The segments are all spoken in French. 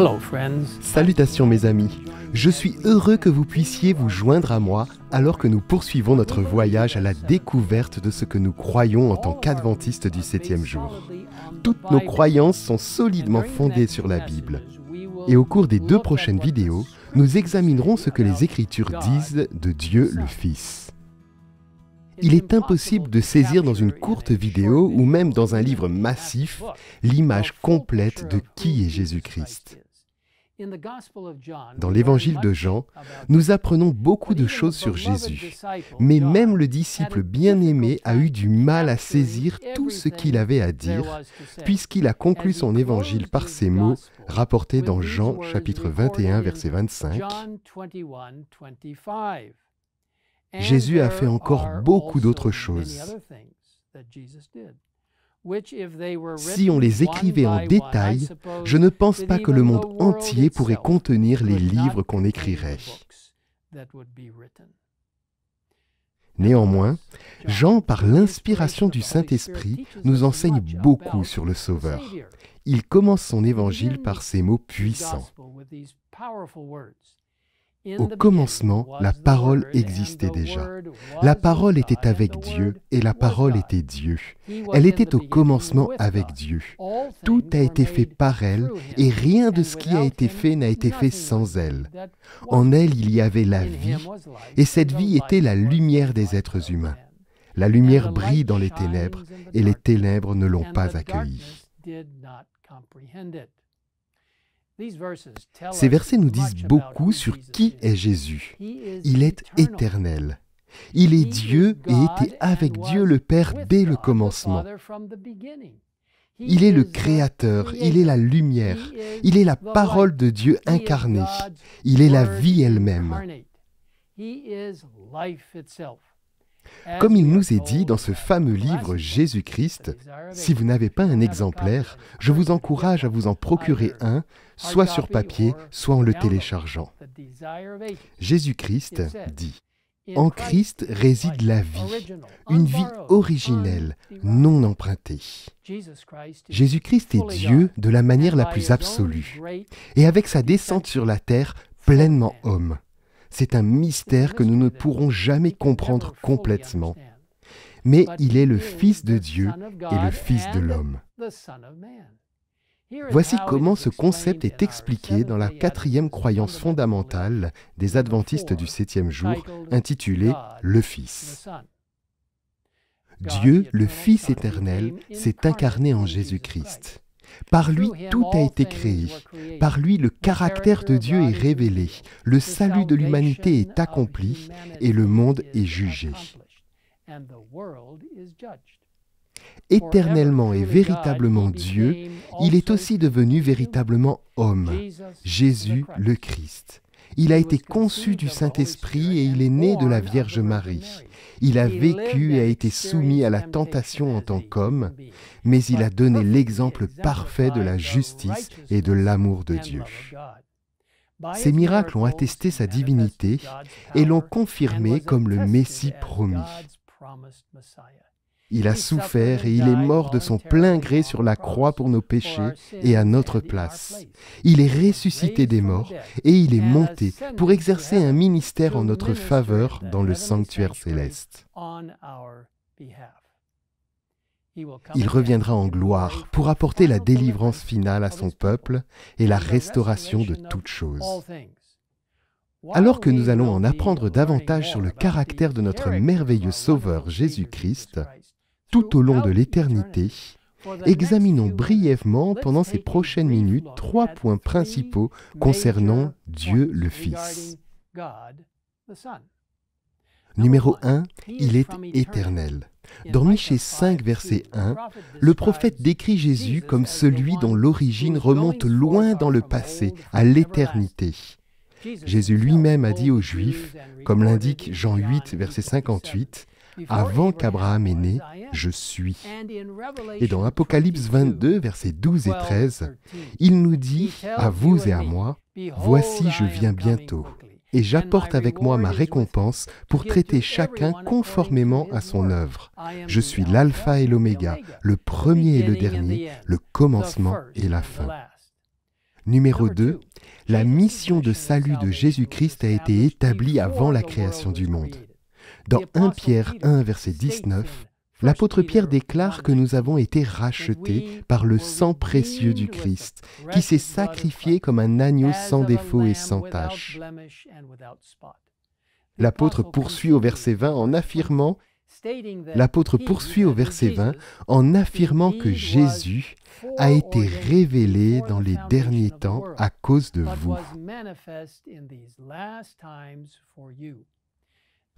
Hello, friends. Salutations mes amis. Je suis heureux que vous puissiez vous joindre à moi alors que nous poursuivons notre voyage à la découverte de ce que nous croyons en tant qu'adventistes du septième jour. Toutes nos croyances sont solidement fondées sur la Bible. Et au cours des deux prochaines vidéos, nous examinerons ce que les Écritures disent de Dieu le Fils. Il est impossible de saisir dans une courte vidéo ou même dans un livre massif l'image complète de qui est Jésus-Christ. Dans l'évangile de Jean, nous apprenons beaucoup de choses sur Jésus, mais même le disciple bien-aimé a eu du mal à saisir tout ce qu'il avait à dire, puisqu'il a conclu son évangile par ces mots rapportés dans Jean chapitre 21 verset 25. Jésus a fait encore beaucoup d'autres choses. Si on les écrivait en détail, je ne pense pas que le monde entier pourrait contenir les livres qu'on écrirait. Néanmoins, Jean, par l'inspiration du Saint-Esprit, nous enseigne beaucoup sur le Sauveur. Il commence son évangile par ces mots puissants. Au commencement, la parole existait déjà. La parole était avec Dieu et la parole était Dieu. Elle était au commencement avec Dieu. Tout a été fait par elle et rien de ce qui a été fait n'a été fait sans elle. En elle, il y avait la vie et cette vie était la lumière des êtres humains. La lumière brille dans les ténèbres et les ténèbres ne l'ont pas accueillie. Ces versets nous disent beaucoup sur qui est Jésus. Il est éternel. Il est Dieu et était avec Dieu le Père dès le commencement. Il est le Créateur, il est la lumière, il est la parole de Dieu incarnée, il est la vie elle-même. Comme il nous est dit dans ce fameux livre Jésus-Christ, si vous n'avez pas un exemplaire, je vous encourage à vous en procurer un, soit sur papier, soit en le téléchargeant. Jésus-Christ dit, En Christ réside la vie, une vie originelle, non empruntée. Jésus-Christ est Dieu de la manière la plus absolue, et avec sa descente sur la terre, pleinement homme. C'est un mystère que nous ne pourrons jamais comprendre complètement. Mais il est le Fils de Dieu et le Fils de l'homme. Voici comment ce concept est expliqué dans la quatrième croyance fondamentale des adventistes du septième jour, intitulée Le Fils. Dieu, le Fils éternel, s'est incarné en Jésus-Christ. Par lui, tout a été créé. Par lui, le caractère de Dieu est révélé. Le salut de l'humanité est accompli et le monde est jugé. Éternellement et véritablement Dieu, il est aussi devenu véritablement homme, Jésus le Christ. Il a été conçu du Saint-Esprit et il est né de la Vierge Marie. Il a vécu et a été soumis à la tentation en tant qu'homme, mais il a donné l'exemple parfait de la justice et de l'amour de Dieu. Ces miracles ont attesté sa divinité et l'ont confirmé comme le Messie promis. Il a souffert et il est mort de son plein gré sur la croix pour nos péchés et à notre place. Il est ressuscité des morts et il est monté pour exercer un ministère en notre faveur dans le sanctuaire céleste. Il reviendra en gloire pour apporter la délivrance finale à son peuple et la restauration de toutes choses. Alors que nous allons en apprendre davantage sur le caractère de notre merveilleux Sauveur Jésus-Christ, tout au long de l'éternité, examinons brièvement pendant ces prochaines minutes trois points principaux concernant Dieu le Fils. Numéro 1, il est éternel. Dans Michée 5, verset 1, le prophète décrit Jésus comme celui dont l'origine remonte loin dans le passé, à l'éternité. Jésus lui-même a dit aux Juifs, comme l'indique Jean 8, verset 58, avant qu'Abraham est né, je suis. Et dans Apocalypse 22, versets 12 et 13, il nous dit, à vous et à moi, Voici je viens bientôt, et j'apporte avec moi ma récompense pour traiter chacun conformément à son œuvre. Je suis l'alpha et l'oméga, le premier et le dernier, le commencement et la fin. Numéro 2. La mission de salut de Jésus-Christ a été établie avant la création du monde. Dans 1 Pierre 1, verset 19, l'apôtre Pierre déclare que nous avons été rachetés par le sang précieux du Christ, qui s'est sacrifié comme un agneau sans défaut et sans tache. L'apôtre poursuit au verset 20 en affirmant L'apôtre poursuit au verset 20 en affirmant que Jésus a été révélé dans les derniers temps à cause de vous.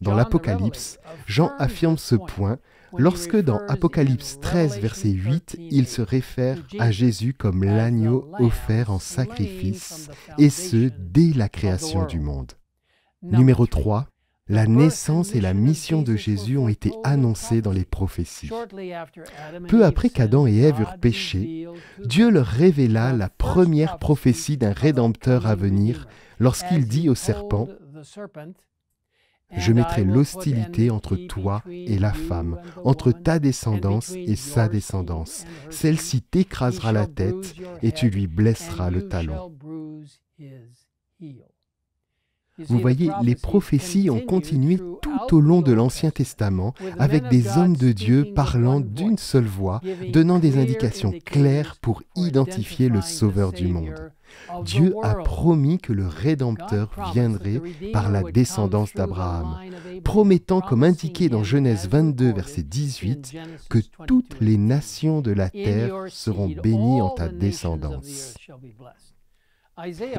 Dans l'Apocalypse, Jean affirme ce point. Lorsque dans Apocalypse 13, verset 8, il se réfère à Jésus comme l'agneau offert en sacrifice, et ce, dès la création du monde. Numéro 3, la naissance et la mission de Jésus ont été annoncées dans les prophéties. Peu après qu'Adam et Ève eurent péché, Dieu leur révéla la première prophétie d'un Rédempteur à venir lorsqu'il dit au serpent, je mettrai l'hostilité entre toi et la femme, entre ta descendance et sa descendance. Celle-ci t'écrasera la tête et tu lui blesseras le talon. Vous voyez, les prophéties ont continué tout au long de l'Ancien Testament avec des hommes de Dieu parlant d'une seule voix, donnant des indications claires pour identifier le Sauveur du monde. Dieu a promis que le Rédempteur viendrait par la descendance d'Abraham, promettant, comme indiqué dans Genèse 22, verset 18, que toutes les nations de la terre seront bénies en ta descendance.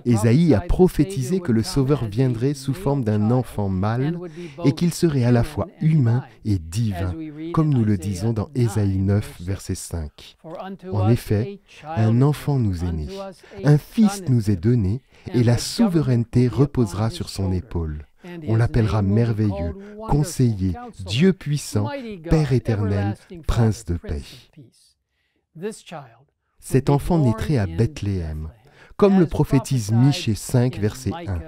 Ésaïe a prophétisé que le Sauveur viendrait sous forme d'un enfant mâle et qu'il serait à la fois humain et divin, comme nous le disons dans Ésaïe 9, verset 5. En effet, un enfant nous est né, un fils nous est donné, et la souveraineté reposera sur son épaule. On l'appellera merveilleux, conseiller, Dieu puissant, Père éternel, Prince de paix. Cet enfant naîtrait à Bethléem comme le prophétise Michée 5, verset 1.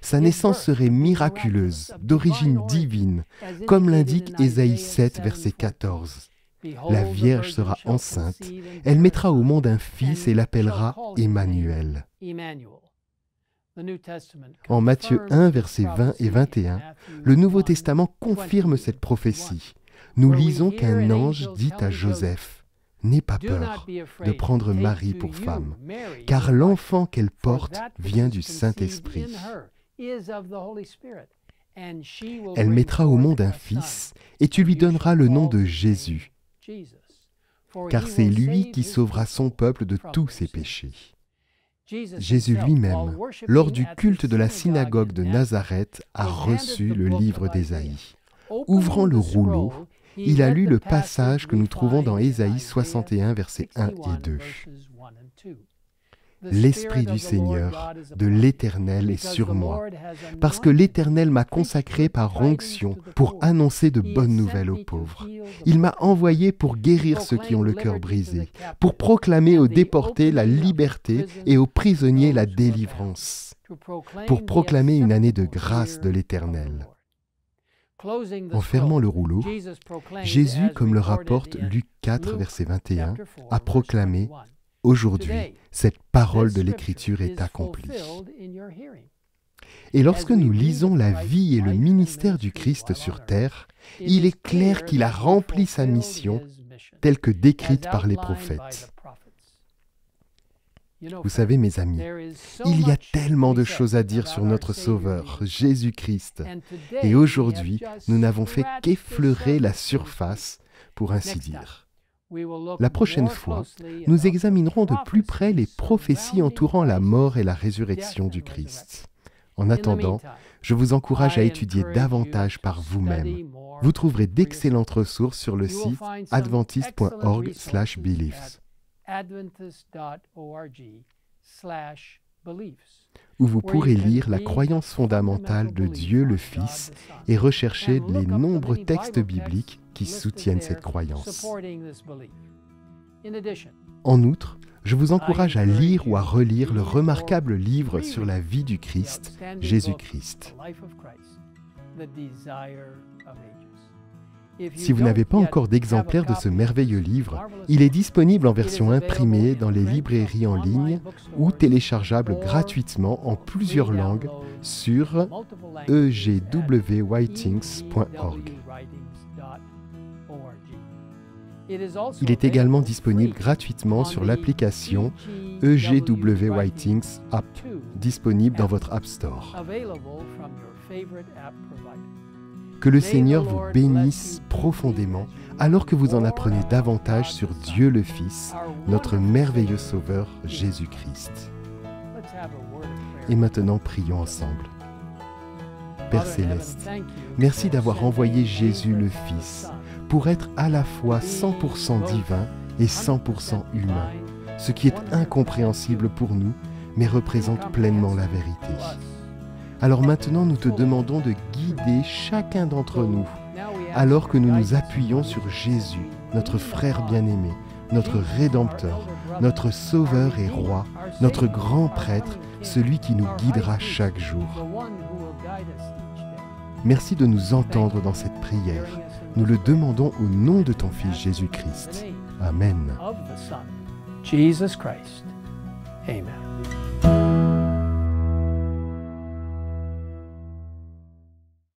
Sa naissance serait miraculeuse, d'origine divine, comme l'indique Ésaïe 7, verset 14. La Vierge sera enceinte, elle mettra au monde un fils et l'appellera Emmanuel. En Matthieu 1, versets 20 et 21, le Nouveau Testament confirme cette prophétie. Nous lisons qu'un ange dit à Joseph, N'aie pas peur de prendre Marie pour femme, car l'enfant qu'elle porte vient du Saint-Esprit. Elle mettra au monde un fils, et tu lui donneras le nom de Jésus, car c'est lui qui sauvera son peuple de tous ses péchés. Jésus lui-même, lors du culte de la synagogue de Nazareth, a reçu le livre d'Ésaïe. Ouvrant le rouleau, il a lu le passage que nous trouvons dans Ésaïe 61, versets 1 et 2. L'Esprit du Seigneur, de l'Éternel est sur moi, parce que l'Éternel m'a consacré par onction pour annoncer de bonnes nouvelles aux pauvres. Il m'a envoyé pour guérir ceux qui ont le cœur brisé, pour proclamer aux déportés la liberté et aux prisonniers la délivrance, pour proclamer une année de grâce de l'Éternel. En fermant le rouleau, Jésus, comme le rapporte Luc 4, verset 21, a proclamé Aujourd'hui, cette parole de l'Écriture est accomplie. Et lorsque nous lisons la vie et le ministère du Christ sur terre, il est clair qu'il a rempli sa mission telle que décrite par les prophètes. Vous savez, mes amis, il y a tellement de choses à dire sur notre Sauveur, Jésus-Christ. Et aujourd'hui, nous n'avons fait qu'effleurer la surface, pour ainsi dire. La prochaine fois, nous examinerons de plus près les prophéties entourant la mort et la résurrection du Christ. En attendant, je vous encourage à étudier davantage par vous-même. Vous trouverez d'excellentes ressources sur le site adventist.org/beliefs où vous pourrez lire la croyance fondamentale de Dieu le Fils et rechercher les nombreux textes bibliques qui soutiennent cette croyance. En outre, je vous encourage à lire ou à relire le remarquable livre sur la vie du Christ, Jésus-Christ. Si vous n'avez pas encore d'exemplaire de ce merveilleux livre, il est disponible en version imprimée dans les librairies en ligne ou téléchargeable gratuitement en plusieurs langues sur egwwritings.org. Il est également disponible gratuitement sur l'application EGW Writings App, disponible dans votre App Store. Que le Seigneur vous bénisse profondément alors que vous en apprenez davantage sur Dieu le Fils, notre merveilleux Sauveur Jésus-Christ. Et maintenant, prions ensemble. Père céleste, merci d'avoir envoyé Jésus le Fils pour être à la fois 100% divin et 100% humain, ce qui est incompréhensible pour nous, mais représente pleinement la vérité. Alors maintenant, nous te demandons de guider chacun d'entre nous, alors que nous nous appuyons sur Jésus, notre frère bien-aimé, notre Rédempteur, notre Sauveur et Roi, notre grand prêtre, celui qui nous guidera chaque jour. Merci de nous entendre dans cette prière. Nous le demandons au nom de ton Fils Jésus-Christ. Amen. Amen.